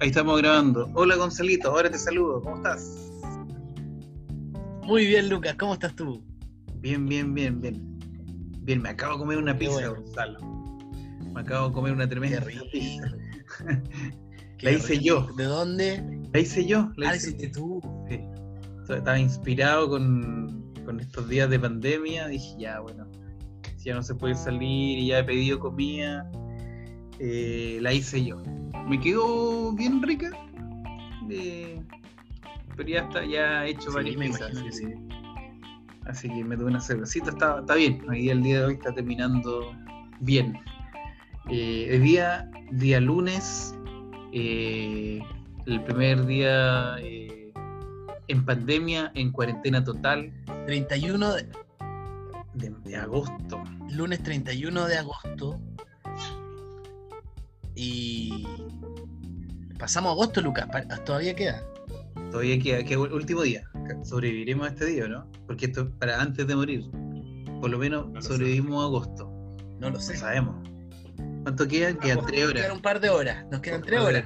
Ahí estamos grabando. Hola Gonzalito, ahora te saludo. ¿Cómo estás? Muy bien, Lucas. ¿Cómo estás tú? Bien, bien, bien, bien. Bien, me acabo de comer una Qué pizza, bueno. Gonzalo. Me acabo de comer una tremenda rico. pizza. La hice rico. yo. ¿De dónde? La hice yo. La Ah, hice hiciste tú. Sí. Estaba inspirado con, con estos días de pandemia. Dije, ya, bueno, si ya no se puede salir y ya he pedido comida, eh, la hice yo. Me quedó bien rica, eh, pero ya está, ya he hecho Sí, varias me pizzas. imagino que así, sí. que- así que me tuve una cervecita, está, está bien. Hoy el día de hoy está terminando bien. Eh, el día, día lunes, eh, el primer día eh, en pandemia, en cuarentena total, 31 de, de, de agosto. lunes 31 de agosto. Y pasamos agosto, Lucas. Todavía queda. Todavía queda, queda el último día. Sobreviviremos a este día, ¿no? Porque esto es para antes de morir. Por lo menos lo sé. sobrevivimos a agosto. No lo No sé. sabemos. ¿Cuánto quedan? Quedan Agosto, tres Nos horas. quedan un par de horas. Nos quedan tres horas.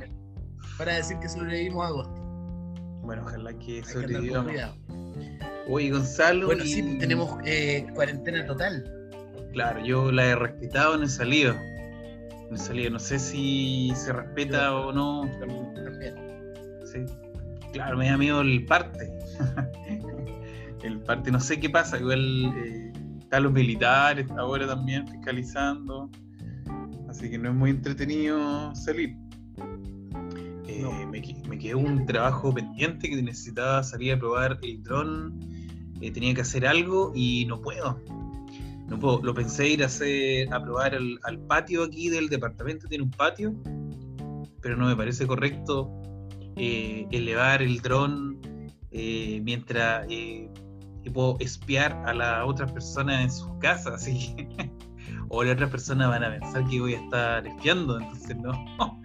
Para decir que sobrevivimos a agosto. Bueno, ojalá que que sobrevivamos. Oye, Gonzalo. Bueno, y- sí, tenemos eh, cuarentena total. Claro, yo la he respetado, no he salido. No he salido. No sé si se respeta o no. Sí. Claro, me da miedo el parte. el parte, no sé qué pasa. Igual eh, están los militares ahora también fiscalizando. Así que no es muy entretenido salir. Eh, No. me, me quedó un trabajo pendiente que necesitaba salir a probar el dron. eh, tenía que hacer algo y no puedo. No puedo. Lo pensé ir a hacer, a probar al, al patio aquí del departamento. Tiene un patio, pero no me parece correcto eh, elevar el dron eh, mientras eh, puedo espiar a las otras personas en sus casas. Así que- o las otras personas van a pensar que voy a estar espiando. Entonces no,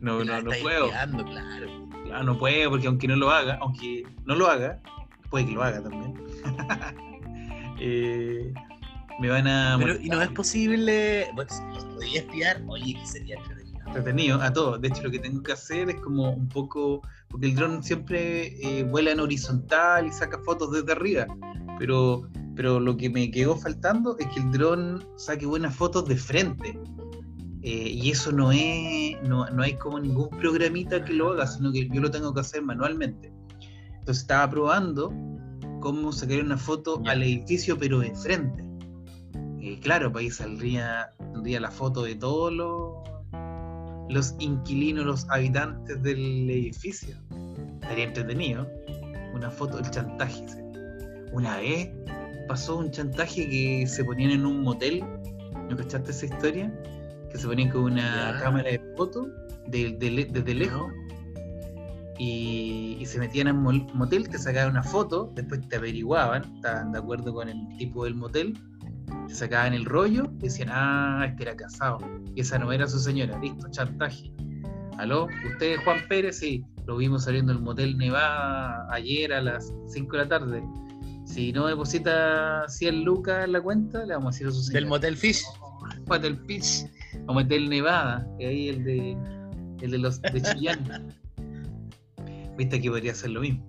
no, no, no puedo. espiando, claro. Claro, no puedo, porque aunque no lo haga, aunque no lo haga, puede que lo haga también. eh, me van a Pero, y no es posible. Bueno, nos podía espiar, oye, que sería entretenido. entretenido a todos. De hecho, lo que tengo que hacer es como un poco, porque el dron siempre eh, vuela en horizontal y saca fotos desde arriba, pero, pero lo que me quedó faltando es que el dron saque buenas fotos de frente. Eh, y eso no es, no, no hay como ningún programita que lo haga, sino que yo lo tengo que hacer manualmente. Entonces estaba probando cómo sacar una foto al edificio, pero de frente. Eh, claro, pues ahí saldría, tendría la foto de todos los, los inquilinos, los habitantes del edificio. Estaría entretenido. Una foto, el chantaje. sí. Una vez pasó un chantaje que se ponían en un motel. ¿No cachaste esa historia? Que se ponían con una cámara de foto de- de le- desde lejos y, y se metían en un motel, te sacaban una foto, después te averiguaban, estaban de acuerdo con el tipo del motel, te sacaban el rollo y decían, ah, este era casado, y esa no era su señora, listo, chantaje. ¿Aló? ¿Usted es Juan Pérez? Sí, lo vimos saliendo del motel Nevada ayer a las 5 de la tarde. Si no deposita 100 lucas en la cuenta, le vamos a decir a su señora. Del Motel Fish. Motel o Motel Nevada, que ahí el de el de los de Chillán. Viste que podría ser lo mismo.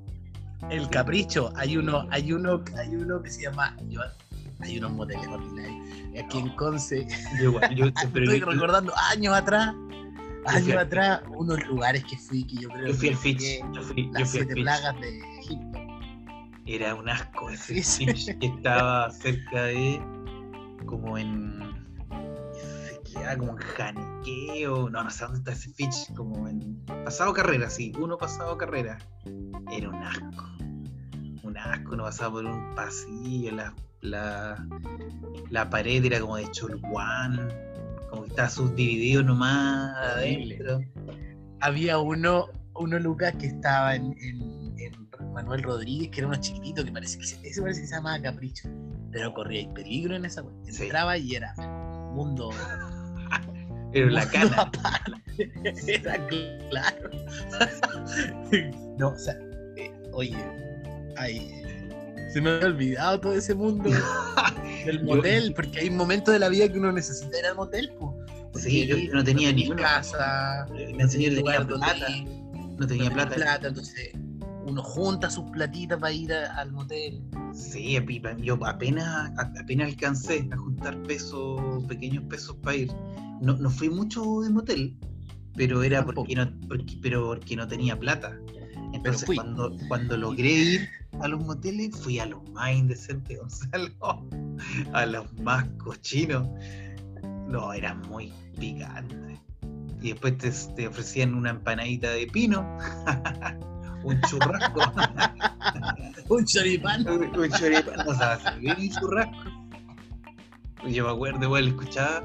El Capricho. Hay uno, hay uno, hay uno que se llama. yo- hay unos moteles horribles. Aquí en Conce. Yo yo, Estoy yo- recordando años atrás. Años fui atrás, unos lugares que fui que yo creo yo fui que al Fitch, yo fui, yo las fui al siete plagas de Egipto. Era un asco ese Sí, sí. Fitch que estaba cerca de como en se queda como en Janiqueo, no, no sé dónde está ese Fitch, como en pasado carrera, sí, uno pasado carrera. Era un asco. Un asco, uno pasaba por un pasillo, la, la pared era como de cholguán, como que estaba subdividido nomás adentro. Había uno, uno Lucas que estaba en, en- en Manuel Rodríguez, que era uno chiquitito que parece que se, ese parece que se llamaba Capricho. Pero corría el peligro en esa. Sí. Entraba y era mundo. Pero la aparte. Era claro. no, o sea, eh, oye, ay, se me había olvidado todo ese mundo del motel, porque hay momentos de la vida que uno necesita ir al motel, po. Sí, yo no tenía ni una. casa, Me enseñó que tenía lugar plata. ir, No tenía no plata. plata, entonces uno junta sus platitas para ir a- al motel. Sí, yo apenas, apenas alcancé a juntar pesos, pequeños pesos para ir. No, no fui mucho de motel, pero era porque no, porque, pero porque no tenía plata. Entonces fui. cuando, cuando logré ir a los moteles, fui a los más indecentes, Gonzalo, a los más cochinos. No, era muy picante. Y después te, te ofrecían una empanadita de pino, un churrasco. Un choripán. un un choripán, o sea, un churrasco. Yo me acuerdo, igual lo escuchaba,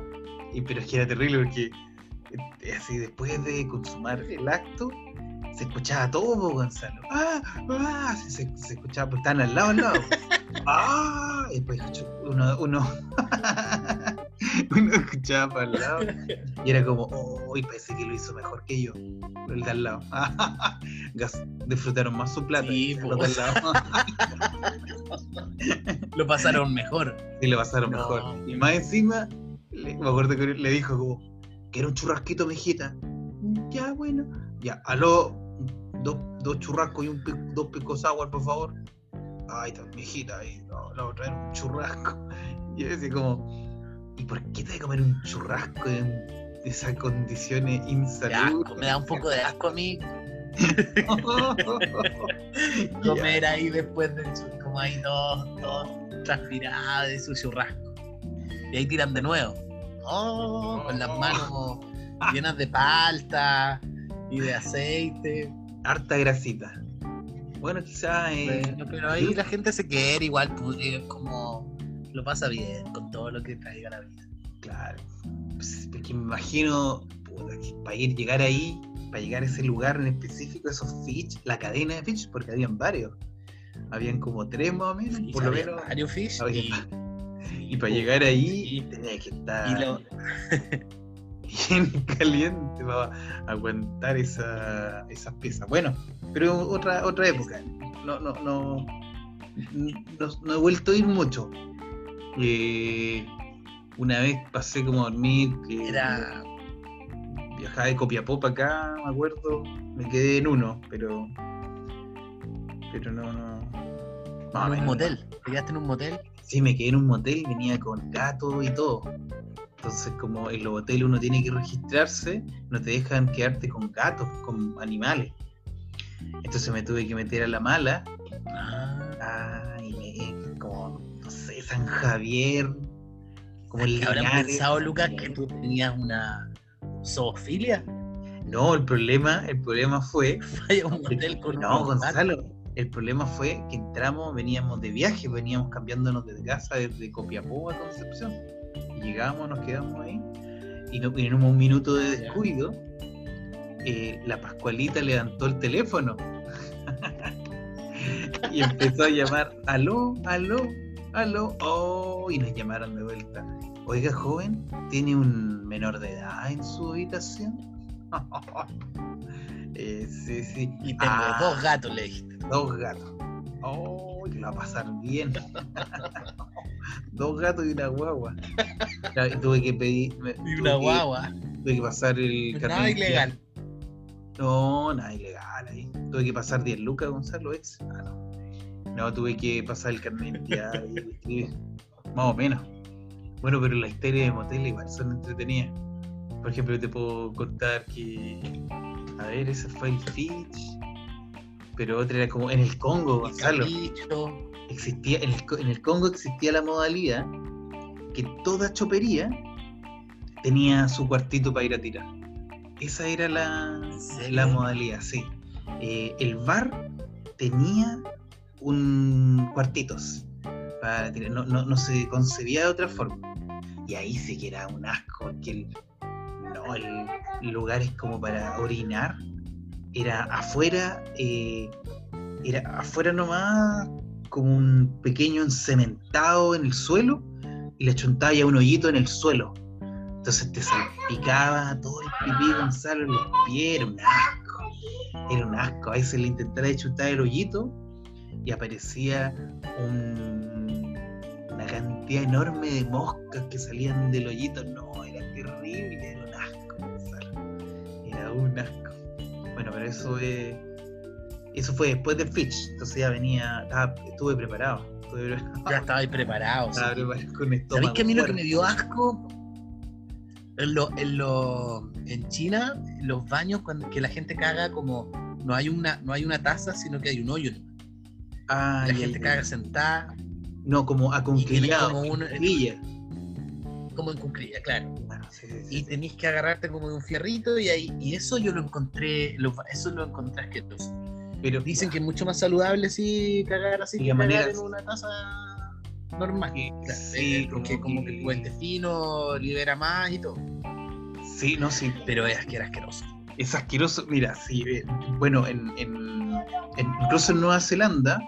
y, pero es que era terrible porque eh, así después de consumar el acto, se escuchaba todo, Gonzalo. ¡Ah! ¡Ah! Se, se- escuchaba, pues estaban al lado, al lado. ¡Ah! Y después escuchó uno, uno, uno escuchaba para el lado y era como, ¡oh! Y parece que lo hizo mejor que yo, el de al lado. Disfrutaron más su plata. Sí, po. de al lado. Lo pasaron mejor. Sí, le pasaron No. mejor. Y más encima, le- me acuerdo que le dijo como, que era un churrasquito, mijita. Ya, bueno. Ya, aló, dos, dos churrascos y un dos picos agua, por favor. Ay, está, mijita, ahí, no, la otra era un churrasco. Y yo decía como, ¿y por qué te voy a comer un churrasco en esas condiciones insalubres? me da un poco de asco a mí comer ahí después de como ahí todos, todos transpirados de su churrasco. Y ahí tiran de nuevo. Oh, con las manos llenas de palta y de aceite. Harta grasita. Bueno, quizás... eh, Bueno, pero ahí la gente se quiere igual, es como lo pasa bien con todo lo que traiga la vida. Claro. Pues, porque me imagino, puta, que para ir llegar ahí, para llegar a ese lugar en específico, esos Fitch, la cadena de Fitch, porque habían varios. Habían como tres más o menos, Sí, por lo menos. varios fish había- y, Y para llegar ahí Sí. tenía que estar y lo- bien caliente para aguantar esa, esas piezas. Bueno, pero otra otra época. No, no, no, no, no he vuelto a ir mucho. Eh, una vez pasé como a dormir, que era viajaba de Copiapó para acá, me acuerdo, me quedé en uno, pero pero no, no. en un motel. ¿Te quedaste en un motel? Sí, me quedé en un motel, venía con gato y todo. Entonces, como en los hoteles uno tiene que registrarse, no te dejan quedarte con gatos, con animales. Entonces me tuve que meter a la mala. Ah, y me, como, no sé, San Javier, como el ¿qué habrán Linares. pensado, Lucas, que tú tenías una zoofilia? No, el problema, el problema fue a un motel con No. Gonzalo, el problema fue que entramos, veníamos de viaje, veníamos cambiándonos de casa desde Copiapó a Concepción. Llegamos, nos quedamos ahí. Y, no- y en un minuto de descuido, eh, la Pascualita levantó el teléfono. y empezó a llamar, aló, aló, aló. Oh, y nos llamaron de vuelta. Oiga, joven, ¿tiene un menor de edad en su habitación? Eh, sí, sí. Y tengo Ah. dos gatos, le dijiste. Dos gatos. Oh, que lo va a pasar bien. Dos gatos y una guagua. Y tuve que pedir. me- Y una que- guagua. Tuve que pasar el Nada carnet de ilegal. No, nada ilegal ahí. Tuve que pasar 10 lucas, Gonzalo, ex. Ah, no. No, tuve que pasar el carnet y. Más o menos. Bueno, pero la historia de motel igual son entretenidas. Por ejemplo, te puedo contar que. A ver, ese fue el Fitch. Pero otra era como en el Congo, Gonzalo. Capricho. Existía, en el, Co- en el Congo existía la modalidad que toda chopería tenía su cuartito para ir a tirar. Esa era la, la modalidad, sí. Eh, el bar tenía un cuartitos para tirar. No, no, no se concebía de otra forma. Y ahí sí que era un asco, porque el, no, el lugar es como para orinar. Era afuera, eh, era afuera nomás, como un pequeño encementado en el suelo, y le chuntaba ya un hoyito en el suelo. Entonces te salpicaba todo el pipí Gonzalo en los pies, era un asco. Era un asco. A veces le intentaba chutar el hoyito y aparecía un- una cantidad enorme de moscas que salían del hoyito. No, era terrible, era un asco. Era un asco. Bueno, pero eso es. Eso fue después del Fitch, entonces ya venía, estuve preparado. Ya estaba ahí preparado. Estaba preparado con esto. ¿Sabéis que a mí lo que me dio asco? En, lo, en, lo, en China, los baños, cuando que la gente caga como no hay una, no hay una taza, sino que hay un hoyo. Ah, la gente caga sentada. No, como a Como, una, como en cunclilla, claro. y tenéis que agarrarte como de un fierrito y ahí y eso yo lo encontré, lo, eso lo encontré asqueroso. Pero dicen que es mucho más saludable si cagar así que cagar en una taza normal. Sí, como, que, como que el intestino libera más y todo. Sí, no, sí. Pero es que era asqueroso. Es asqueroso, mira, sí, eh, bueno, en, en, incluso en Nueva Zelanda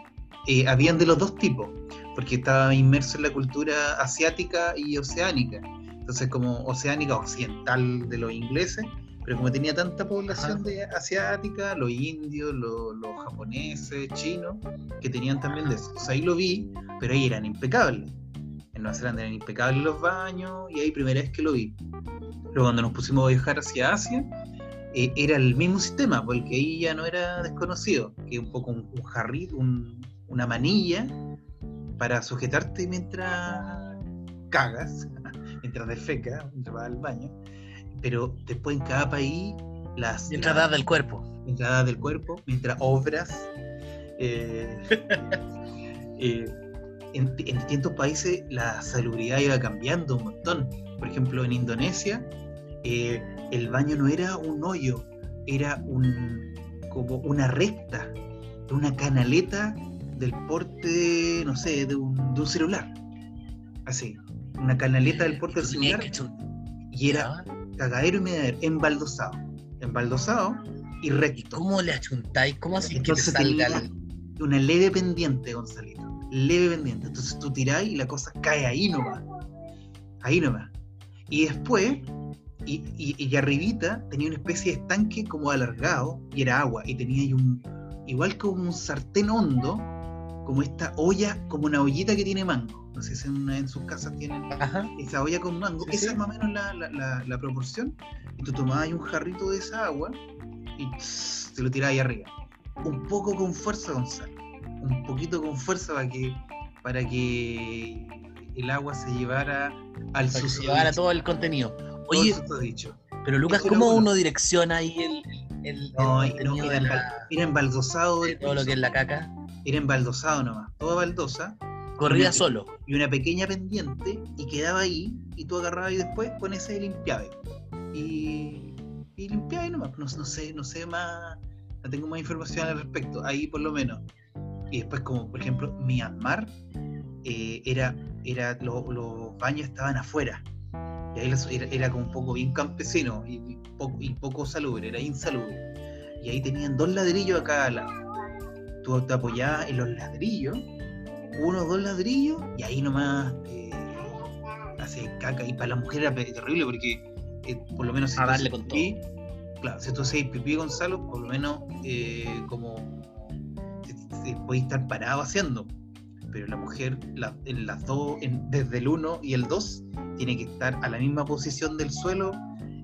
eh, habían de los dos tipos porque estaba inmerso en la cultura asiática y oceánica. Entonces, como oceánica occidental de los ingleses, pero como tenía tanta población de asiática, los indios, los, japoneses, chinos, que tenían también de ahí lo vi, pero ahí eran impecables. En Nueva Zelanda eran impecables los baños y ahí primera vez que lo vi. Luego cuando nos pusimos a viajar hacia Asia, eh, era el mismo sistema, porque ahí ya no era desconocido, que un poco un, jarrito, una manilla para sujetarte mientras cagas, mientras defecas, mientras vas al baño. Pero después en cada país las... Mientras del cuerpo. Mientras das del cuerpo, mientras obras. Eh, eh, en, distintos países la salubridad iba cambiando un montón. Por ejemplo, en Indonesia eh, el baño no era un hoyo, era un, como una recta, una canaleta del porte, no sé, de un, de un celular. Así, una canaleta del porte del celular. Y era cagadero y medadero, embaldosado. Embaldosado y recto. ¿Cómo le achuntáis? ¿Cómo así que salga una leve pendiente, Gonzalito. Leve pendiente. Entonces tú tiráis y la cosa cae ahí nomás. Ahí nomás. Y después, y, y, y arribita tenía una especie de estanque como alargado y era agua. Y tenía ahí un, igual como un sartén hondo, como esta olla, como una ollita que tiene mango. No sé si en, en sus casas tienen esa olla con mango. esa es más o menos la, la, proporción. Y tú tomabas un jarrito de esa agua y te lo tirabas ahí arriba. Un poco con fuerza, Gonzalo. Un poquito con fuerza para que, para que el agua se llevara al para se llevara todo el contenido. Oye, dicho. pero Lucas, ¿cómo uno direcciona ahí el, el, no, contenido de embaldosado de todo lo que es la caca? Era embaldosado nomás, toda baldosa. Corría solo. Y una pequeña pendiente y quedaba ahí y tú agarrabas y después con ese limpiabas. Y, y limpiabas nomás, no, no, sé, no sé más, no tengo más información al respecto, ahí por lo menos. Y después como por ejemplo Myanmar, eh, era, era los baños estaban afuera. Y ahí era, era, como un poco bien campesino y, poco, y poco salubre, era insalubre. Y ahí tenían dos ladrillos a cada lado tú te apoyabas en los ladrillos, uno o dos ladrillos, y ahí nomás eh, hace caca. Y para la mujer era terrible porque, eh, por lo menos, si a darle con pipí, Claro, si tú haces pipí, Gonzalo, por lo menos, eh, como podéis estar parado haciendo. Pero la mujer, en las dos, desde el uno y el dos, tiene que estar a la misma posición del suelo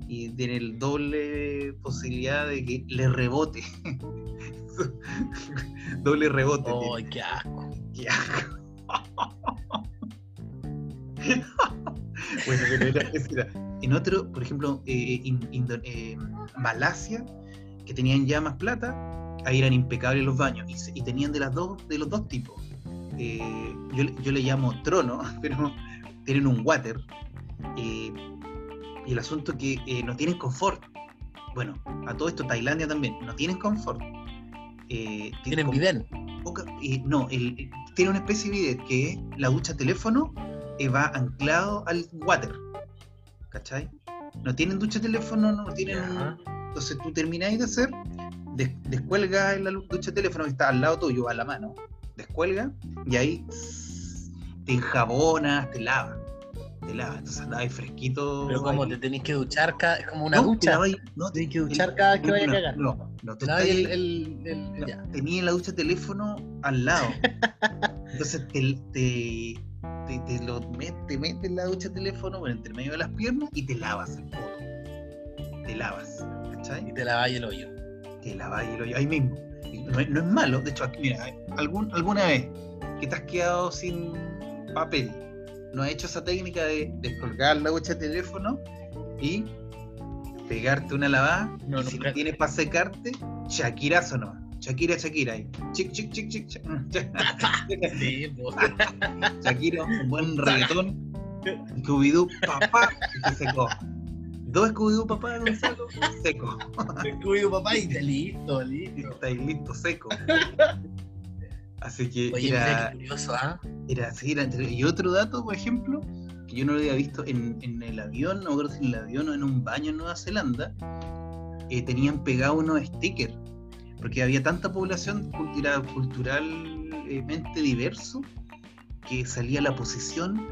y tiene el doble posibilidad de que le rebote Doble rebote. ¡Ay, qué asco! ¡Qué asco! bueno, pero era, En otro, por ejemplo, eh, eh, Malasia, que tenían ya más plata, ahí eran impecables los baños y, tenían de las dos de los dos tipos. Eh, yo, yo, le llamo trono, pero tienen un water. y el asunto es que no tienen confort. Bueno, a todo esto Tailandia también, no tienen confort. Eh, ¿Tienen bidet? no, tiene una especie de bidet que la ducha teléfono eh, va anclado al water. ¿Cachai? No tienen ducha teléfono, no tienen. Entonces tú termináis de hacer, descuelga la ducha teléfono que está al lado tuyo, a la mano, descuelga y ahí te enjabonas, te lavas. Te lava. Entonces andaba ahí fresquito. Pero como ahí. te tenés que duchar, cada, es como una No, te ducha. lavas- no, te Tenés que duchar cada vez que vaya a cagar. No, no, Te lavas el, el, el- ya. tenía la ducha teléfono al lado. Entonces te, te, te, te lo met- te metes la ducha teléfono por entre medio de las piernas y te lavas el poto. Te lavas, Y ¿cachai? te lavas el hoyo. Te lavas y lo ahí mismo. Y no, es- no es malo, de hecho, aquí, mira, algún, alguna vez que te has quedado sin papel, no has hecho esa técnica de descolgar la ducha de teléfono y pegarte una lavada. No, y si no tienes para secarte, Shakirazo no. Shakira, Shakira ahí. Chic, chic, chic, chic. Sí. Shakira, un buen reggaetón. Scooby-Doo, papá, y se secó. Dos Scooby-Doo, papá, Gonzalo, seco. Scooby-Doo, papá, y te listo, listo. Está listo, seco. Así que Oye, mira era, qué curioso, ¿ah? era así. Era, y otro dato, por ejemplo, que yo no lo había visto en, en el avión, no me acuerdo si en el avión o en un baño en Nueva Zelanda, eh, tenían pegado unos stickers. Porque había tanta población cultura- culturalmente diverso que salía la posición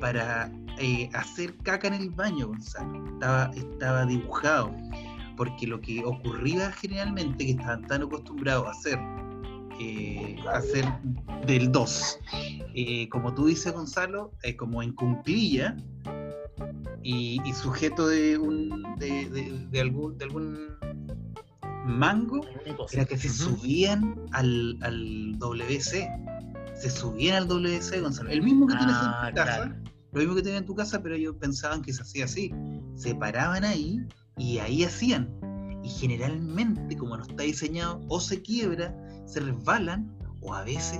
para eh, hacer caca en el baño, Gonzalo. Estaba, estaba dibujado. Porque lo que ocurría generalmente, que estaban tan acostumbrados a hacer, eh, hacer del 2, eh, como tú dices, Gonzalo, eh, como en cunclilla y, y sujeto de, un, de, de- de algún, de algún mango, era que se subían al, al WC. Se subían al WC, Gonzalo. El mismo que tienes Ah, en tu casa. claro. Lo mismo que tienes en tu casa, pero ellos pensaban que se hacía así. Se paraban ahí y ahí hacían. Y generalmente, como no está diseñado, o se quiebra, se resbalan, o a veces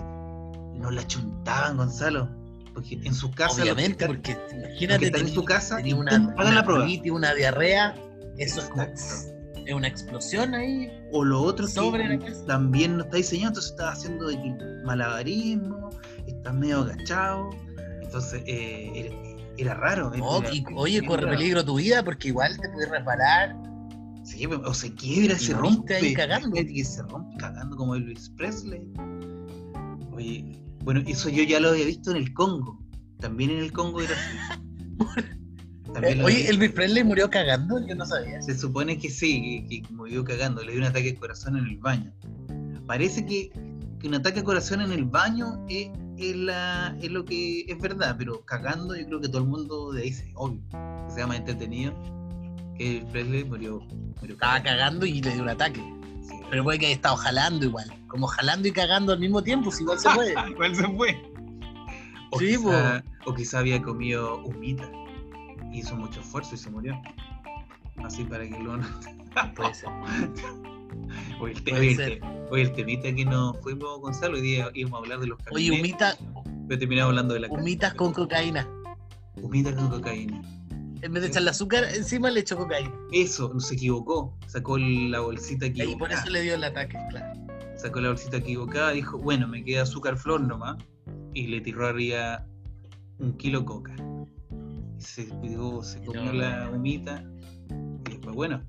no la chuntaban, Gonzalo. Porque en su casa. los que Obviamente, porque los que imagínate están en su casa y una, una la prueba. una diarrea, eso es como Exacto. es una explosión ahí. O lo otro Sobre que la casa. también no está diseñado, entonces estás haciendo malabarismo, estás medio agachado. Entonces eh, era, era raro. era- No, era- y, oye, corre peligro tu vida porque igual te puedes resbalar. Sí, o se quiebra, Y se rompe. ahí cagando. Que se rompe cagando como Elvis Presley. Oye, bueno, eso yo ya lo había visto en el Congo. También en el Congo era así. Eh, oye, Elvis Presley murió cagando, yo no sabía. Se supone que sí, que, que murió cagando, le dio un ataque de corazón en el baño. Parece que, que un ataque de corazón en el baño es, es la, es lo que es verdad, pero cagando yo creo que todo el mundo de ahí se obvio, que sea más entretenido. Que Presley murió, murió Estaba cagando y le dio un ataque. Sí. Pero puede que haya estado jalando igual. Como jalando y cagando al mismo tiempo, si igual se puede. Igual se fue. O, Sí, quizá, o quizá había comido humita. Hizo mucho esfuerzo y se murió. Así para que lo Puede ser. Oye, el, Puede oye, el ser. te- oye, el temita que nos fuimos, Gonzalo, hoy día íbamos a hablar de los Oye, carnets, humita, pero terminamos hablando de la humitas con cocaína. Humita con cocaína. En vez de echarle azúcar, encima le echó cocaína. Eso, se equivocó. Sacó la bolsita Y ahí por equivocada. eso le dio el ataque, claro. Sacó la bolsita equivocada, dijo, bueno, me queda azúcar flor nomás. Y le tiró arriba un kilo coca. Y se pegó, se comió No. la humita. Y después, bueno.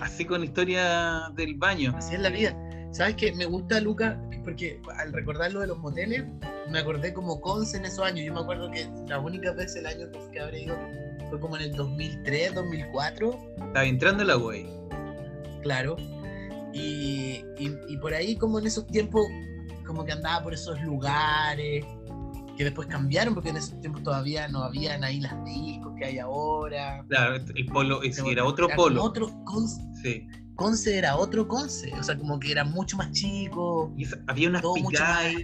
Así con la historia del baño. Así es la vida. ¿Sabes qué? Me gusta Luca, porque al recordar lo de los moteles, me acordé como Conce en esos años. Yo me acuerdo que las únicas veces el año que habré ido fue como en el 2003, 2004, Estaba entrando la güey. claro. Y, y, y por ahí, como en esos tiempos, como que andaba por esos lugares que después cambiaron, porque en esos tiempos todavía no habían ahí las discos que hay ahora. Claro, el polo, ese era otro como polo. Otro, Conce, Sí. Conce era otro Conce, o sea, como que era mucho más chico. Y había unas picadas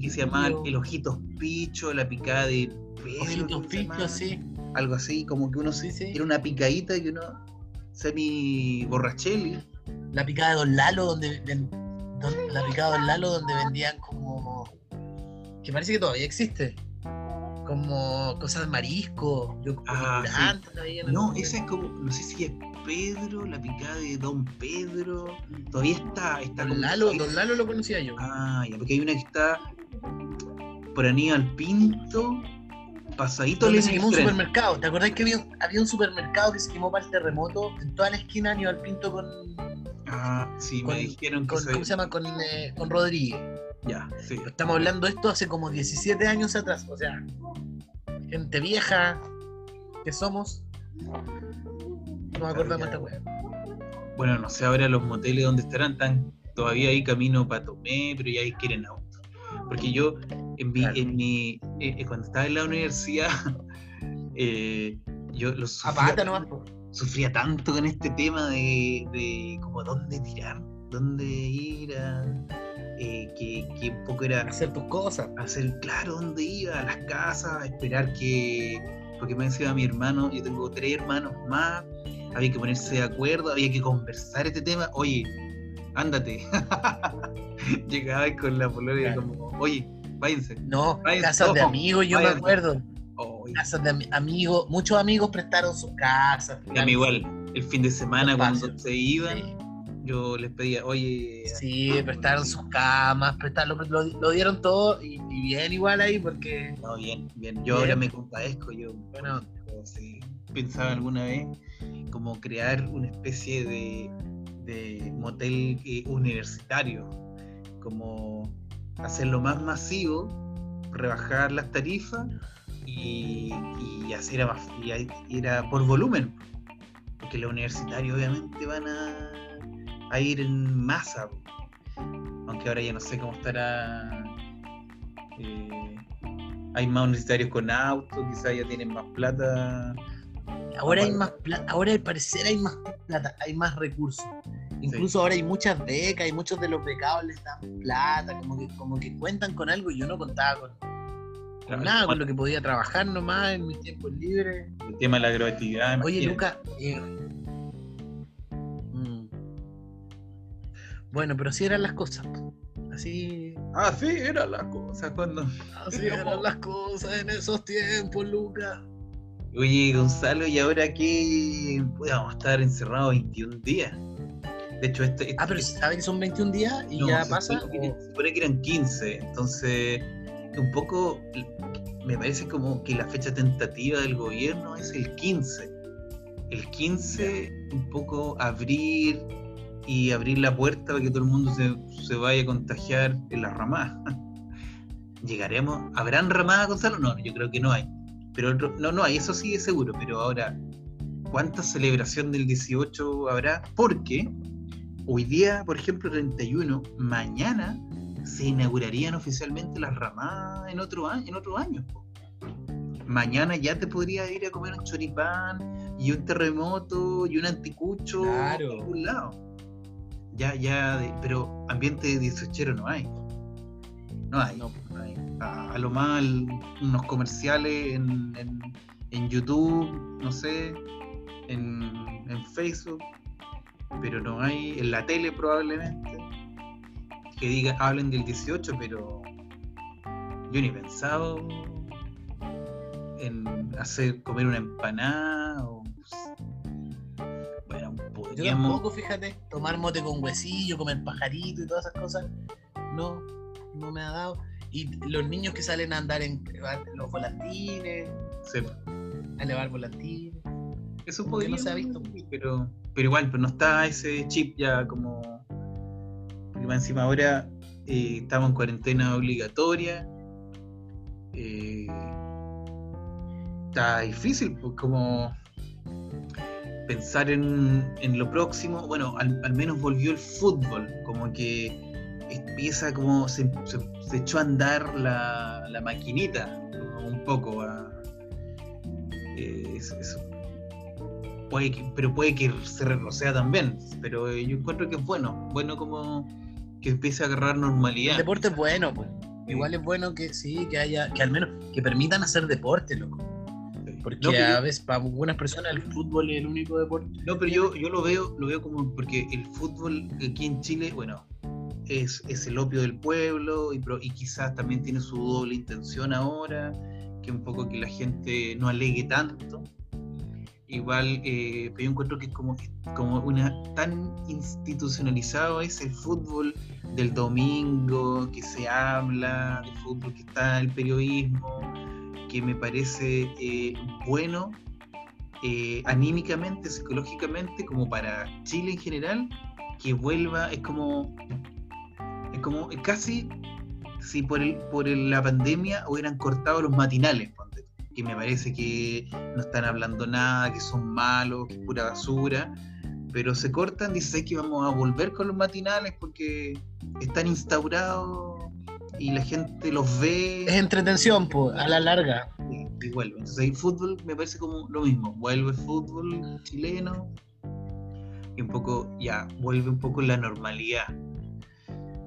que se llamaban el ojitos picho, la picada de Ojitos pichos, sí. Algo así, como que uno Sí, sí. era una picadita que uno semi borrachelli. La picada de Don Lalo, donde, ven- don- la picada de Don Lalo, donde vendían como. que parece que todavía existe. Como cosas de marisco, yo como Ah, sí. No, esa es como, no sé si es Pedro, la picada de Don Pedro. Todavía está, está Don como- Lalo, Don Lalo lo conocía yo. Ah, ya, porque hay una que está por Aníbal Pinto, pasadito se quemó un supermercado. ¿Te acordás que había, había un supermercado que se quemó para el terremoto? En toda la esquina Aníbal Pinto con. Ah, sí, con- me dijeron que con- ¿Cómo se llama? Con, eh, con Rodríguez. Ya, sí. Estamos hablando de esto hace como 17 años atrás. O sea, gente vieja que somos, nos acordamos de esta weá. Bueno, no sé ahora los moteles donde estarán, están todavía ahí camino para Tomé, pero ya ahí quieren auto. Porque yo, en mi, Claro. en mi eh, eh, cuando estaba en la universidad, eh, yo lo sufría, nomás, tanto con este tema de, de como dónde tirar, dónde ir a... eh, que, que un poco era hacer tus cosas. hacer claro dónde iba, a las casas, a esperar que. Porque me decía mi hermano, yo tengo tres hermanos más, había que ponerse de acuerdo, había que conversar este tema. Oye, ándate. Llegaba con la Claro. como, oye, váyanse. No, casas de amigos, yo me acuerdo. Casas de ami- amigos, muchos amigos prestaron sus casas. y a mí igual, el fin de semana cuando se iban, Sí, yo les pedía, oye, sí, prestaron sus camas, prestaron, lo, lo dieron todo y, y bien igual ahí porque, no, bien, bien. Yo Bien. ahora me compadezco, yo bueno, sí, pensaba alguna vez como crear una especie de, de motel eh, universitario, como hacerlo más masivo, rebajar las tarifas y, y hacer a más, y a- ir a por volumen, porque los universitarios obviamente van a, a ir en masa, aunque ahora ya no sé cómo estará. eh, hay más universitarios con auto, quizás ya tienen más plata. ahora hay más plata, ahora al parecer hay más plata, hay más recursos. Incluso ahora hay muchas becas y muchos de los becados les dan plata, como que, como que cuentan con algo y yo no contaba con, con nada, con lo que podía trabajar nomás en mis tiempos libres. El tema de la agroactividad. Oye, imagínate. Luca. eh, mm, Bueno, pero así eran las cosas. po. Así, Ah, sí, era la cosa cuando. así eran las cosas en esos tiempos, Luca. Oye, Gonzalo, ¿y ahora qué? Vamos a estar encerrados 21 días. De hecho, este. Ah, pero ¿sabes que son 21 días y no, ya se pasa? supone que- Se supone que eran 15. Entonces, un poco. Me parece como que la fecha tentativa del gobierno es el 15. El 15, un poco abrir y abrir la puerta para que todo el mundo se, se vaya a contagiar en las ramadas. ¿Llegaremos? ¿Habrán ramadas, Gonzalo? No, yo creo que no hay. Pero no, no hay, eso sí es seguro. Pero ahora, ¿cuánta celebración del 18 habrá? Porque hoy día, por ejemplo, 31, mañana se inaugurarían oficialmente las ramadas en otro año. En otro año. Mañana ya te podría ir a comer un choripán y un terremoto y un anticucho Claro. en algún lado. Ya, ya, de- pero ambiente de 18 no hay. No hay. No. no hay. A, a lo más unos comerciales en, en, en YouTube, no sé, en, en Facebook, pero no hay en la tele probablemente que diga hablen del 18, pero yo ni he pensado en hacer comer una empanada o bueno, Yo podríamos tampoco, fíjate, tomar mote con huesillo, comer pajarito y todas esas cosas, no, no me ha dado. Y los niños que salen a andar en los volantines, sí, a elevar volantines. eso podría no se ha visto. Pero pero igual pero no está ese chip ya como porque encima ahora eh, estamos en cuarentena obligatoria eh, está difícil pues como pensar en, en lo próximo. Bueno al, al menos volvió el fútbol como que empieza como se, se- echó a andar la, la maquinita un poco a, eh, eso- eso puede que- pero puede que se retroceda también. Pero yo encuentro que es bueno, bueno como que empiece a agarrar El normalidad. deporte es bueno, pues. Igual es bueno que sí, que haya, que al menos que permitan hacer deporte, loco. Porque No, a veces para algunas personas el fútbol es el único deporte. No, pero yo, yo lo veo, lo veo como porque el fútbol aquí en Chile, bueno, es, es el opio del pueblo y, y quizás también tiene su doble intención ahora, que un poco que la gente no alegue tanto. Igual, eh, pero yo encuentro que como, como una tan institucionalizado es el fútbol del domingo, que se habla de fútbol, que está el periodismo, que me parece eh, bueno eh, anímicamente, psicológicamente, como para Chile en general, que vuelva, es como, es como casi si por, el, por el- la pandemia hubieran cortado los matinales, que me parece que no están hablando nada, que son malos, que es pura basura, pero se cortan, dicen que vamos a volver con los matinales porque están instaurados y la gente los ve. Es entretención, pues, a la larga. Y, vuelve. Entonces el fútbol me parece como lo mismo. Vuelve el fútbol chileno y un poco, ya, vuelve un poco la normalidad.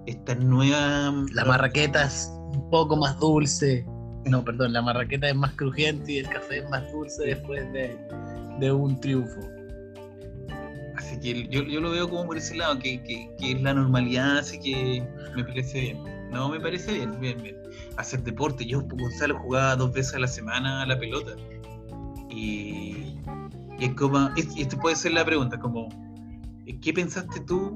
Esta nueva. La marraqueta es un poco más dulce. No, perdón, la marraqueta es más crujiente y el café es más dulce después de, un triunfo. Así que yo, lo veo como por ese lado, que, que, que es la normalidad, así que me parece bien. No, me parece bien, bien, bien. Hacer deporte. Yo, Gonzalo, jugaba dos veces a la semana a la pelota. Y, y es como, y esto puede ser la pregunta, como, ¿qué pensaste tú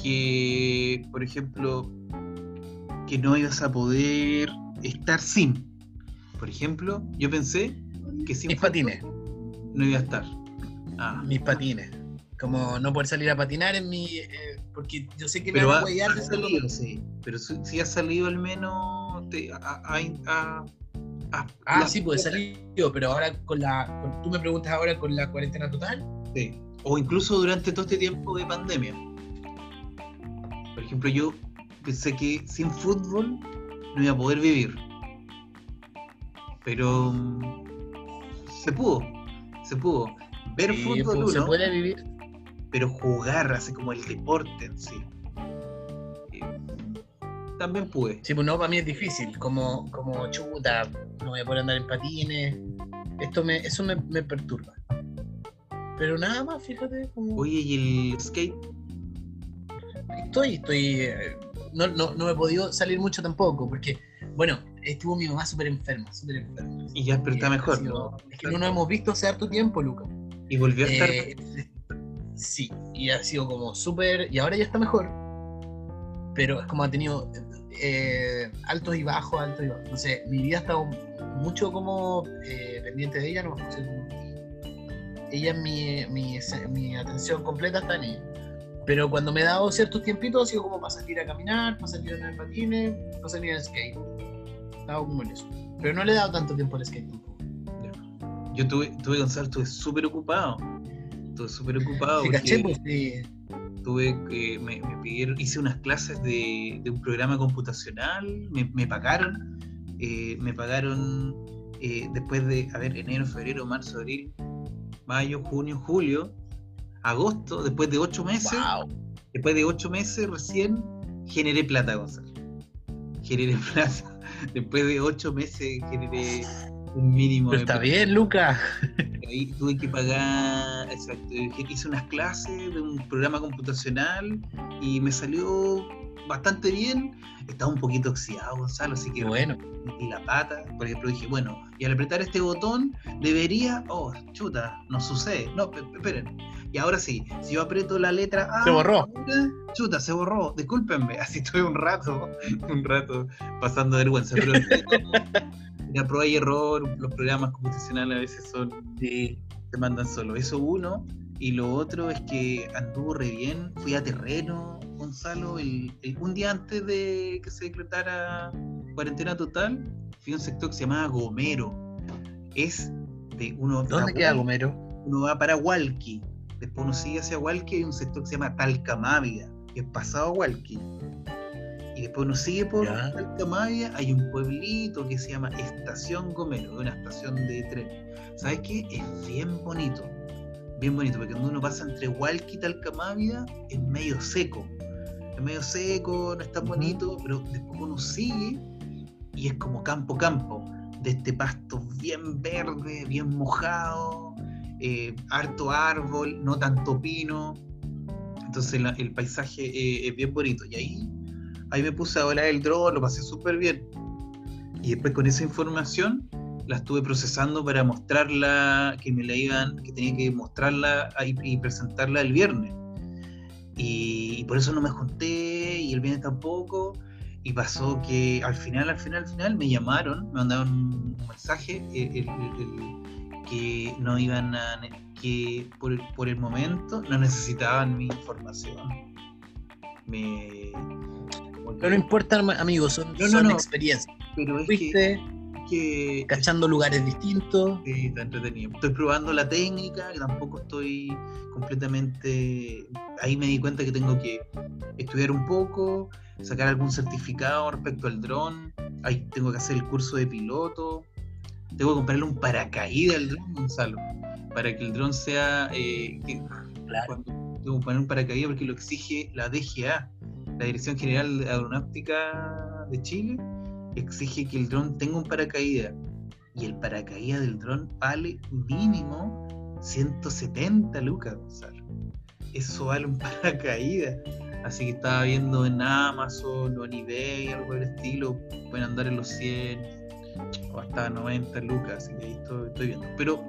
que, por ejemplo, que no ibas a poder estar sin? Por ejemplo, yo pensé que sin mis patines no iba a estar. Ah. Mis patines. Como no poder salir a patinar en mi, eh, porque yo sé que pero me va a huellar de salido, sí. Pero si, ha salido al menos te, a, ah, sí, puede salir, pero ahora con la. tú me preguntas ahora con la cuarentena total. Sí. O incluso durante todo este tiempo de pandemia. Por ejemplo, yo pensé que sin fútbol no iba a poder vivir. Pero mm, se pudo. Se pudo. Ver fútbol. Pues, se puede vivir pero jugar así como el deporte en sí. Eh, también pude. Sí, pues no, para mí es difícil, como, como chuta, no voy a poder andar en patines, esto me, eso me, perturba. Pero nada más, fíjate. Oye, ¿y el skate? Estoy, estoy. Eh, no, no, no he podido salir mucho tampoco, porque, bueno, estuvo mi mamá súper enferma, súper enferma. Y ya, pero está mejor. es que no nos hemos visto hace harto tiempo, Luca. Y volvió a estar. Eh, Sí, y ha sido como súper. Y ahora ya está mejor. Pero es como ha tenido eh, altos y bajos, altos y bajos. Entonces, mi vida ha estado mucho como eh, pendiente de ella. ¿no? ella es mi, mi, mi, atención completa está en ella. Pero cuando me he dado ciertos tiempitos, ha sido como para salir a caminar, para salir a andar patines, para salir en skate. Estaba en eso. Pero no le he dado tanto tiempo al skate Yo tuve, tuve Gonzalo, estuve súper ocupado estuve súper ocupado. porque pues, Tuve que, me, pidieron, hice unas clases de, un programa computacional, me, pagaron, eh, me pagaron eh, después de, a ver, enero, febrero, marzo, abril, mayo, junio, julio, agosto, después de ocho meses, después de ocho meses recién generé plata, Gonzalo. Generé plata. Después de ocho meses generé un mínimo. Pero está bien, Luca. Ahí tuve que pagar, exacto, hice unas clases de un programa computacional y me salió bastante bien. Estaba un poquito oxidado, Gonzalo, así que bueno. metí la pata. Por ejemplo, dije, bueno, y al apretar este botón debería, oh, chuta, no sucede. No, esperen. Y ahora sí, si yo aprieto la letra A, se borró. chuta, se borró. Discúlpenme, así estoy un rato, un rato pasando vergüenza. Pero la prueba y error, los programas computacionales a veces son, sí. te mandan solo. Eso uno. Y lo otro es que anduvo re bien, fui a terreno, Gonzalo, el, un día antes de que se decretara cuarentena total, fui a un sector que se llamaba Gomero. Es de uno. ¿Dónde queda Gomero? Uno va para Hualqui, después uno sigue hacia Hualqui, hay un sector que se llama Talcamávida, que es pasado a Hualqui y después uno sigue por Altamaya, hay un pueblito que se llama Estación Gomero, una estación de tren. ¿Sabes qué? Es bien bonito, bien bonito, porque cuando uno pasa entre Hualqui y Talcamávida es medio seco. Es medio seco, no es tan bonito, pero después uno sigue y es como campo campo, de este pasto bien verde, bien mojado, eh, harto árbol, no tanto pino. Entonces el paisaje eh, es bien bonito. Y ahí ahí me puse a volar el dron, lo pasé súper bien. Y después con esa información la estuve procesando para mostrarla, que me la iban, que tenía que mostrarla y, presentarla el viernes. Y, por eso no me junté y el viernes tampoco. Y pasó que al final, al final, al final me llamaron, me mandaron un mensaje eh, que no iban a, que por, por el momento no necesitaban mi información. Me, pero no importa, amigos, son, no, experiencias. Pero es que que. Cachando lugares distintos. Sí, está entretenido. Estoy probando la técnica, que tampoco estoy completamente. Ahí me di cuenta que tengo que estudiar un poco, sacar algún certificado respecto al dron. Ahí tengo que hacer el curso de piloto. Tengo que comprarle un paracaídas al dron, Gonzalo. Para que el dron sea. Eh, Claro. tengo que poner un paracaídas porque lo exige la DGA, la Dirección General de Aeronáutica de Chile, exige que el dron tenga un paracaídas. Y el paracaídas del dron vale mínimo 170 lucas, Gonzalo. Eso vale un paracaídas. Así que estaba viendo en Amazon o en eBay, algo del estilo, pueden andar en los 100 o hasta 90 lucas, así que ahí estoy, estoy viendo. Pero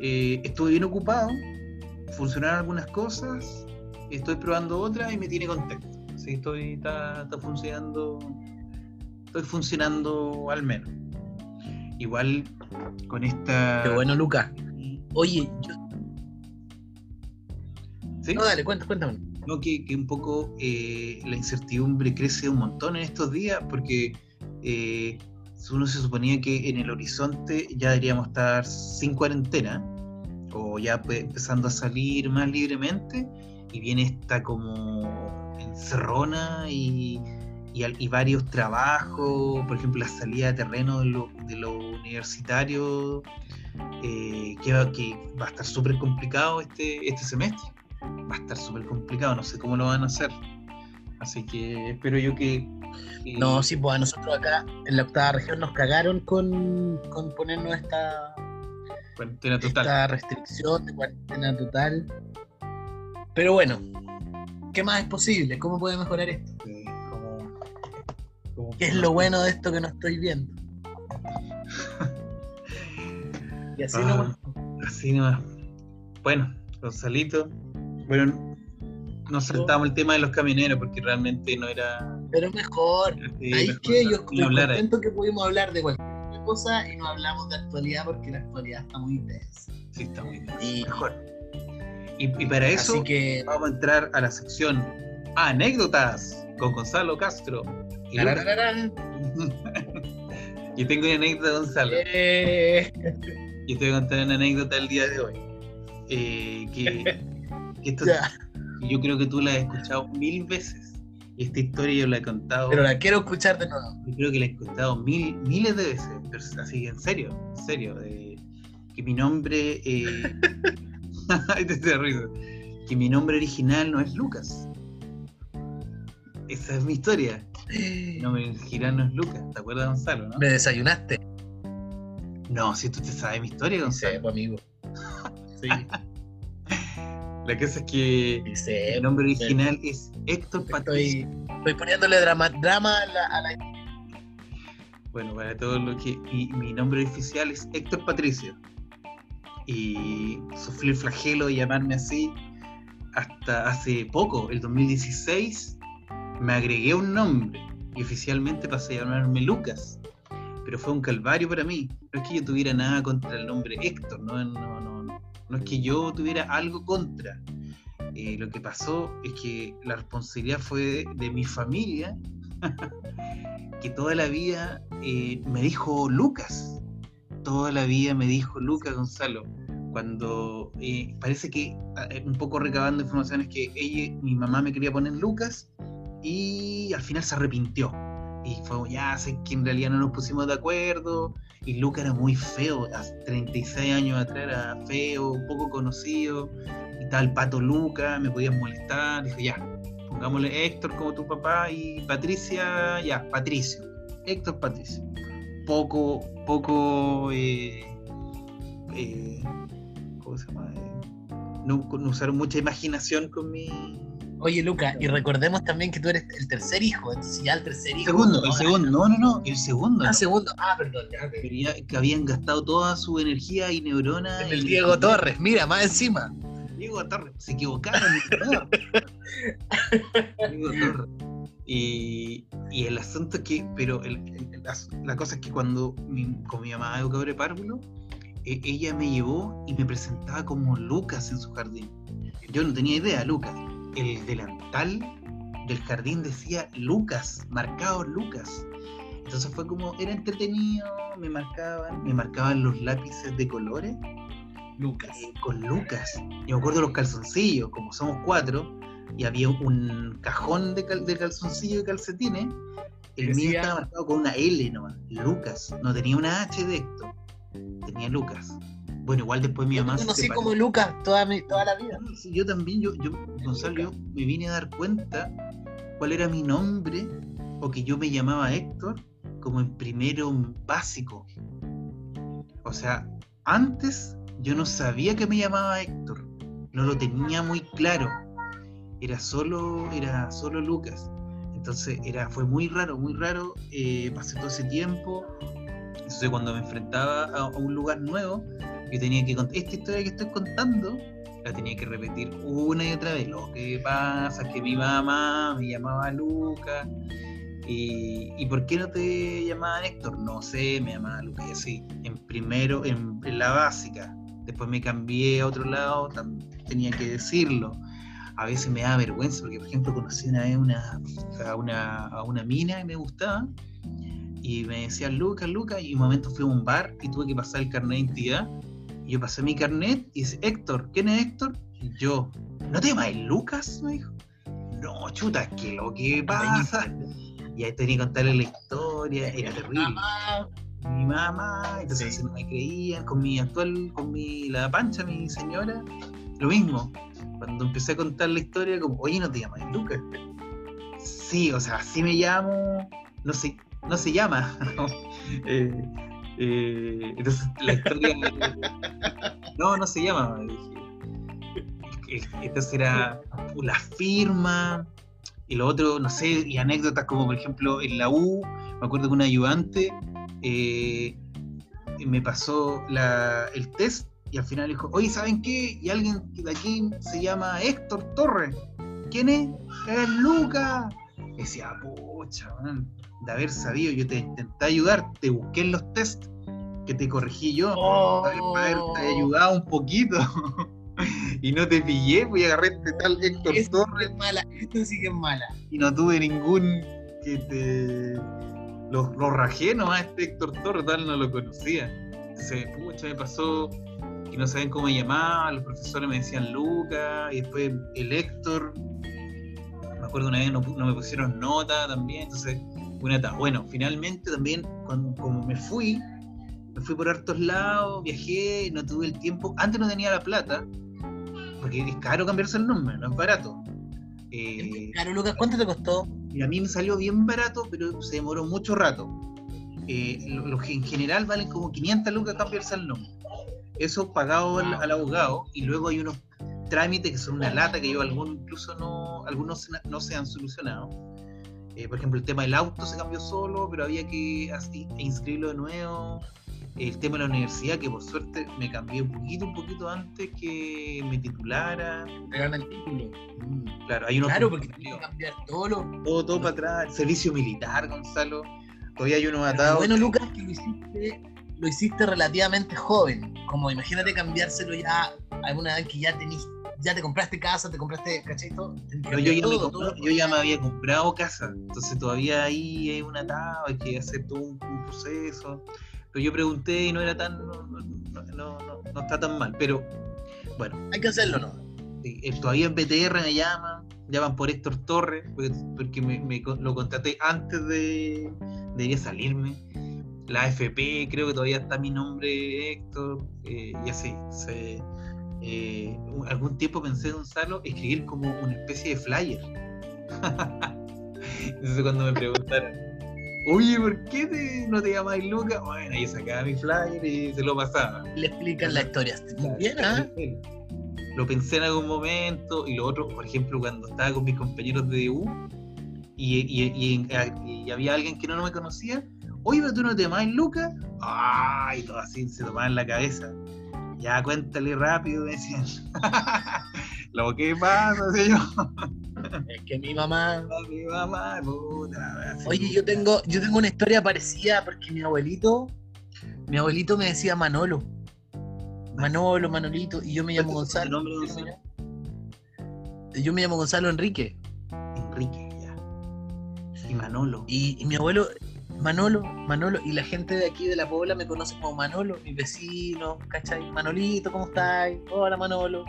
eh, estuve bien ocupado, funcionaron algunas cosas, estoy probando otras y me tiene contento. Así que estoy, está, está funcionando, estoy funcionando al menos. Igual con esta... Qué bueno, Lucas. Oye, yo... ¿Sí? No, dale, cuéntame, cuéntame. No, que, que un poco eh, la incertidumbre crece un montón en estos días porque eh, uno se suponía que en el horizonte ya deberíamos estar sin cuarentena o ya empezando a salir más libremente y viene esta como encerrona y, y, varios trabajos, por ejemplo la salida de terreno de lo, de lo universitario eh, que va a estar súper complicado este, este semestre va a estar súper complicado, no sé cómo lo van a hacer. Así que espero yo que. que- No, sí, pues a nosotros acá en la octava región nos cagaron con, con ponernos esta, Cuarentena total. esta restricción de cuarentena total. Pero bueno, ¿qué más es posible? ¿Cómo puede mejorar esto? Sí, como- como- ¿Qué es lo bueno de esto que no estoy viendo? Y así Ah. nomás. Así nomás. Bueno, Gonzalito. Bueno, nos saltamos el tema de los camioneros porque realmente no era. Pero mejor. eh, Ahí las que yo contento que pudimos hablar de cualquier cosa y no hablamos de actualidad porque la actualidad está muy densa. Sí, está muy bien. Y- Mejor. Y, y para eso Así que vamos a entrar a la sección Anécdotas con Gonzalo Castro. Y tengo una anécdota, Gonzalo. Eh, Y te voy a contar una anécdota el día de hoy. Eh, que, que esto- yo creo que tú la has escuchado mil veces. Esta historia yo la he contado. pero la quiero escuchar de nuevo. Yo creo que la he escuchado mil, miles de veces. Pero así, en serio, en serio. eh, que mi nombre. Eh. Que mi nombre original no es Lucas. Esa es mi historia. Mi nombre original no es Lucas. ¿Te acuerdas, Gonzalo? No, Me desayunaste. no si tú te sabes mi historia, Sí, Gonzalo. pues, amigo. Sí, La cosa es que mi nombre original es Héctor Patricio. Estoy, estoy poniéndole drama, drama a la, a la- Bueno, para todo lo que. Mi, mi nombre oficial es Héctor Patricio. Y sufrí el flagelo de llamarme así hasta hace poco, el 2016. Me agregué un nombre y oficialmente pasé a llamarme Lucas. Pero fue un calvario para mí. No es que yo tuviera nada contra el nombre Héctor, no, no, no, no. Es que yo tuviera algo contra. Eh, lo que pasó es que la responsabilidad fue de, mi familia que toda la vida eh, me dijo Lucas. Toda la vida me dijo Lucas Gonzalo. Cuando eh, parece que, eh, un poco recabando informaciones, que ella, mi mamá me quería poner Lucas y al final se arrepintió. Y fue, ya sé que en realidad no nos pusimos de acuerdo. Y Lucas era muy feo, hace 36 años atrás era feo, poco conocido. Y estaba el pato Lucas, me podían molestar. Dijo, ya, pongámosle Héctor como tu papá y Patricia, ya, Patricio. Héctor Patricio. Poco, poco, eh, eh, ¿cómo se llama? Eh, no, no usaron mucha imaginación con mi... Oye, Luca, y recordemos también que tú eres el tercer hijo, entonces ya el tercer hijo. Segundo, el segundo, no, no, no, el segundo. Ah, no. segundo. Ah, perdón, ya. Que habían gastado toda su energía y neurona El en- Diego Torres, mira, más encima. Diego Torres, se equivocaron. Diego Torres. Y, y el asunto es que, pero el- el- la, la cosa es que cuando mi, con mi mamá de cabre párvulo, eh, ella me llevó y me presentaba como Lucas en su jardín. Yo no tenía idea, Lucas. El delantal del jardín decía Lucas, marcado Lucas. Entonces fue como, era entretenido, me marcaban, me marcaban los lápices de colores. Lucas. eh, con Lucas. Yo me acuerdo los calzoncillos, como somos cuatro, y había un cajón de, cal- de calzoncillo y calcetines. El mío estaba marcado con una L nomás, Lucas. No tenía una H de Héctor, tenía Lucas. Bueno, igual después mi Yo mamá se conocí como Lucas toda, mi, toda la vida. Sí, yo también, yo, yo, Gonzalo, yo me vine a dar cuenta cuál era mi nombre, o que yo me llamaba Héctor, como en primero básico. O sea, antes yo no sabía que me llamaba Héctor, no lo tenía muy claro. Era solo, era solo Lucas. Entonces era, fue muy raro, muy raro. eh, pasé todo ese tiempo. Entonces cuando me enfrentaba a, a un lugar nuevo, yo tenía que contar, esta historia que estoy contando, la tenía que repetir una y otra vez. Lo que pasa que mi mamá me llamaba Lucas. Y, ¿Y por qué no te llamaban Héctor? No sé, me llamaba Lucas y así. En primero, en, en la básica. Después me cambié a otro lado, tenía que decirlo. A veces me da vergüenza porque, por ejemplo, conocí una vez una, a, una, a una mina que me gustaba y me decían Lucas, Lucas, y un momento fui a un bar y tuve que pasar el carnet de identidad. Yo pasé mi carnet y dice, Héctor, ¿quién es Héctor? Y yo, ¿no te llamas Lucas? Me dijo. No, chuta, es que lo que pasa. Y ahí tenía que contarle la historia, era terrible. Mamá. Mi mamá, entonces Sí. no me creían, con mi actual, con mi, la pancha, mi señora, lo mismo. Cuando empecé a contar la historia, como, oye, ¿no te llamas Lucas? Sí, o sea, así me llamo, no sé, no se llama. Eh, eh, entonces la historia. no, no se llama. dije. Entonces era la firma y lo otro, no sé, y anécdotas como por ejemplo en la U, me acuerdo que un ayudante eh, me pasó la- el test y al final dijo, oye, ¿saben qué? Y alguien de aquí se llama Héctor Torres. ¿Quién es? Es Lucas. Y decía, pucha, man, de haber sabido, yo te intenté ayudar, te busqué en los test que te corregí yo, Oh. para haber- para haberte ayudado un poquito. y no te pillé, pues y agarré este tal Héctor Esto Torres es mala, esto sí que es mala. y no tuve ningún que te lo, lo rajé nomás este Héctor Torres, tal no lo conocía. Entonces, pucha, me pasó que no sabían cómo me llamaba, los profesores me decían Lucas, y después el Héctor, acuerdo una vez no, me pusieron nota también, entonces una etapa. Bueno, finalmente también, cuando, como me fui, me fui por hartos lados, viajé, no tuve el tiempo, antes no tenía la plata, porque es caro cambiarse el nombre, no es barato. Eh, Claro, Lucas, ¿cuánto te costó? y a mí me salió bien barato, pero se demoró mucho rato. Eh, lo- los que en general valen como 500 lucas cambiarse el nombre. Eso pagado al, al abogado y luego hay unos trámites que son una lata que yo algunos incluso no, algunos no se han solucionado. Eh, por ejemplo, el tema del auto se cambió solo, pero había que así, inscribirlo de nuevo. El tema de la universidad, que por suerte me cambié un poquito, un poquito antes que me titulara. Te gana el título. Mm, Claro, hay unos Claro, porque tienes que cambiar todo lo. todo, todo para atrás, el servicio militar, Gonzalo. Todavía hay unos Pero atados. Bueno, Lucas, que lo hiciste, lo hiciste relativamente joven. Como imagínate cambiárselo ya a una edad que ya tenís, ya te compraste casa, te compraste, ¿cachai? Todo, Pero yo, ya me todo. yo ya me había comprado casa, entonces todavía ahí hay un atado, hay que hacer todo un, un proceso. Pero yo pregunté y no era tan, no, no, no, no- no- no está tan mal. Pero bueno, Hay que hacerlo, ¿no? sí, eh, todavía en PTR me llaman, llaman por Héctor Torres, porque, porque me, me lo contraté antes de, de ir a salirme. La AFP, creo que todavía está mi nombre Héctor, eh, y así. se- eh, algún tiempo pensé, Gonzalo, escribir como una especie de flyer. Entonces cuando me preguntaron, oye, ¿por qué te- no te llamas Lucas? Bueno, yo sacaba mi flyer y se lo pasaba. Le explican la historia. Bien, ¿ah? Lo pensé en algún momento y lo otro, por ejemplo, cuando estaba con mis compañeros de U y, y- y- y había alguien que no me conocía, oye, pero tú no te llamas Lucas, ay, todo así se tomaban la cabeza. Ya cuéntale rápido, decían. Lo que pasa, sé yo. Es que mi mamá. Mi mamá, puta. Oye, yo tengo, yo tengo una historia parecida porque mi abuelito, mi abuelito me decía Manolo. Manolo, Manolito, y yo me llamo ¿Cuál es tu Gonzalo. nombre, Gonzalo? Yo me llamo Gonzalo Enrique. Enrique, ya. Y Manolo. Y, y mi abuelo, Manolo, Manolo, y la gente de aquí de la Pobla me conoce como Manolo, mi vecino, ¿cachai? Manolito, ¿cómo estás? Hola Manolo.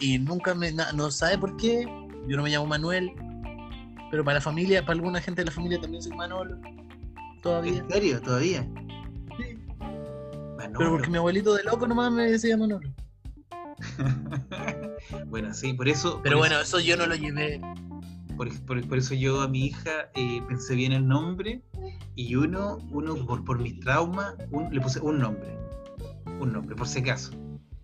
Y, nunca me, no sabe por qué, yo no me llamo Manuel, pero para la familia, para alguna gente de la familia también soy Manolo. Todavía. ¿En serio? ¿Todavía? Sí. Pero porque mi abuelito de loco nomás me decía Manolo. bueno, sí, por eso. Pero bueno, eso, yo no lo llevé. Por, eso yo a mi hija eh, pensé bien el nombre y uno, uno por, por mis traumas, le puse un nombre. Un nombre, por si acaso.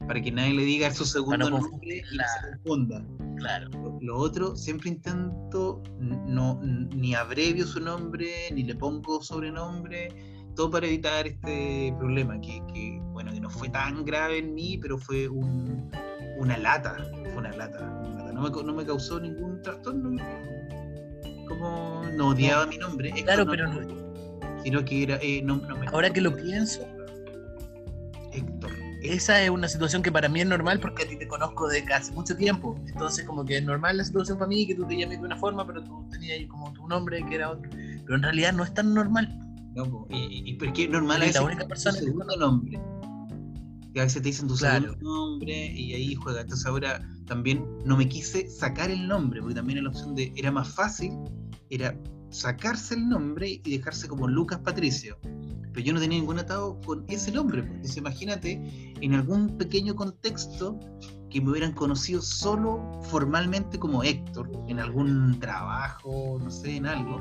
Para que nadie le diga su segundo nombre y la... se confunda. Claro. Lo, otro, siempre intento, no, ni abrevio su nombre, ni le pongo sobrenombre, todo para evitar este problema, que, que bueno, que no fue tan grave en mí, pero fue un, una lata, fue una lata, No, me, no me causó ningún trastorno, como no odiaba mi nombre. Claro, pero no sino que era. Eh, no, Ahora que lo pienso. Héctor. Esa es una situación que para mí es normal porque a ti te conozco de hace mucho tiempo. Entonces, como que es normal la situación para mí, que tú te llames de una forma, pero tú tenías como tu nombre que era otro. Pero en realidad no es tan normal. No, y, y porque es normal es la única persona tu segundo nombre. A veces te dicen tu segundo nombre y ahí juega. Entonces ahora también no me quise sacar el nombre, porque también la opción de era más fácil, era sacarse el nombre y dejarse como Lucas Patricio. Pero yo no tenía ningún atado con ese nombre. Pues. imagínate en algún pequeño contexto que me hubieran conocido solo formalmente como Héctor, en algún trabajo, no sé, en algo.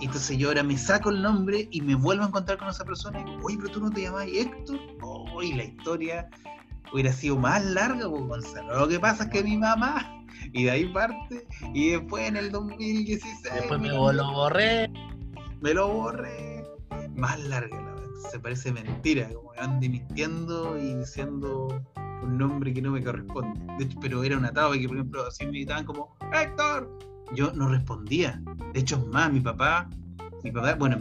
Entonces yo ahora me saco el nombre y me vuelvo a encontrar con esa persona y digo, oye, pero tú no te llamás Héctor. Oh, la historia hubiera sido más larga, pues, Gonzalo. Lo que pasa es que mi mamá y de ahí parte. Y después en el 2016. Después me lo borré. Me lo borré. Más larga la vez. Se parece mentira, como que ande mintiendo y diciendo un nombre que no me corresponde. De hecho, pero era un atado que, por ejemplo, así me gritaban como ¡Héctor! Yo no respondía. De hecho, es más, mi papá, mi papá, bueno,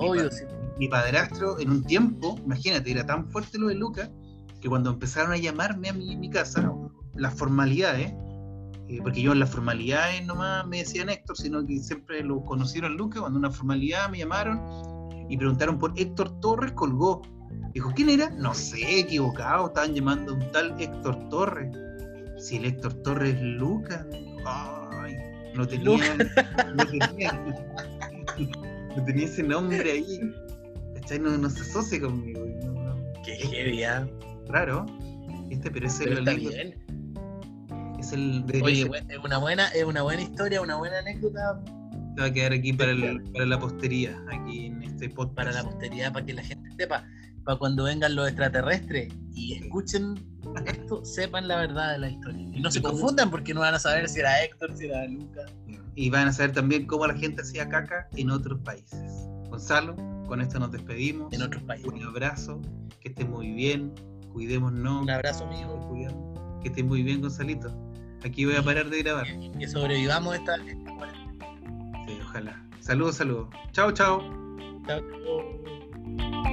mi, padrastro en un tiempo, imagínate, era tan fuerte lo de Lucas que cuando empezaron a llamarme a mi, mi casa, las formalidades, eh, porque yo en las formalidades nomás me decían Héctor, sino que siempre lo conocieron Lucas, cuando una formalidad me llamaron y preguntaron por Héctor Torres, colgó. Dijo, ¿quién era? No sé, equivocado, estaban llamando a un tal Héctor Torres. Si el Héctor Torres es Lucas, ay, no tenía, no tenía, no tenía ese nombre ahí. ¿Cachai? No, no se asocia conmigo. Qué genial. ¿ah? Raro. Este, pero ese pero es el Oye, es una buena, es una buena historia, una buena anécdota. Se va a quedar aquí para, para la postería, aquí en este podcast. Para la postería, para que la gente sepa, para cuando vengan los extraterrestres y escuchen esto, sepan la verdad de la historia. Y no se confundan porque no van a saber si era Héctor, si era Lucas. Y van a saber también cómo la gente hacía caca en otros países. Gonzalo, con esto nos despedimos. En otros países. Un abrazo, que esté muy bien, cuidémonos. Un abrazo, amigo. Que esté muy bien, Gonzalito. Aquí voy a parar de grabar. Que sobrevivamos esta, esta Sí, ojalá. Saludos, saludos. Chao, chao. Chao, chao.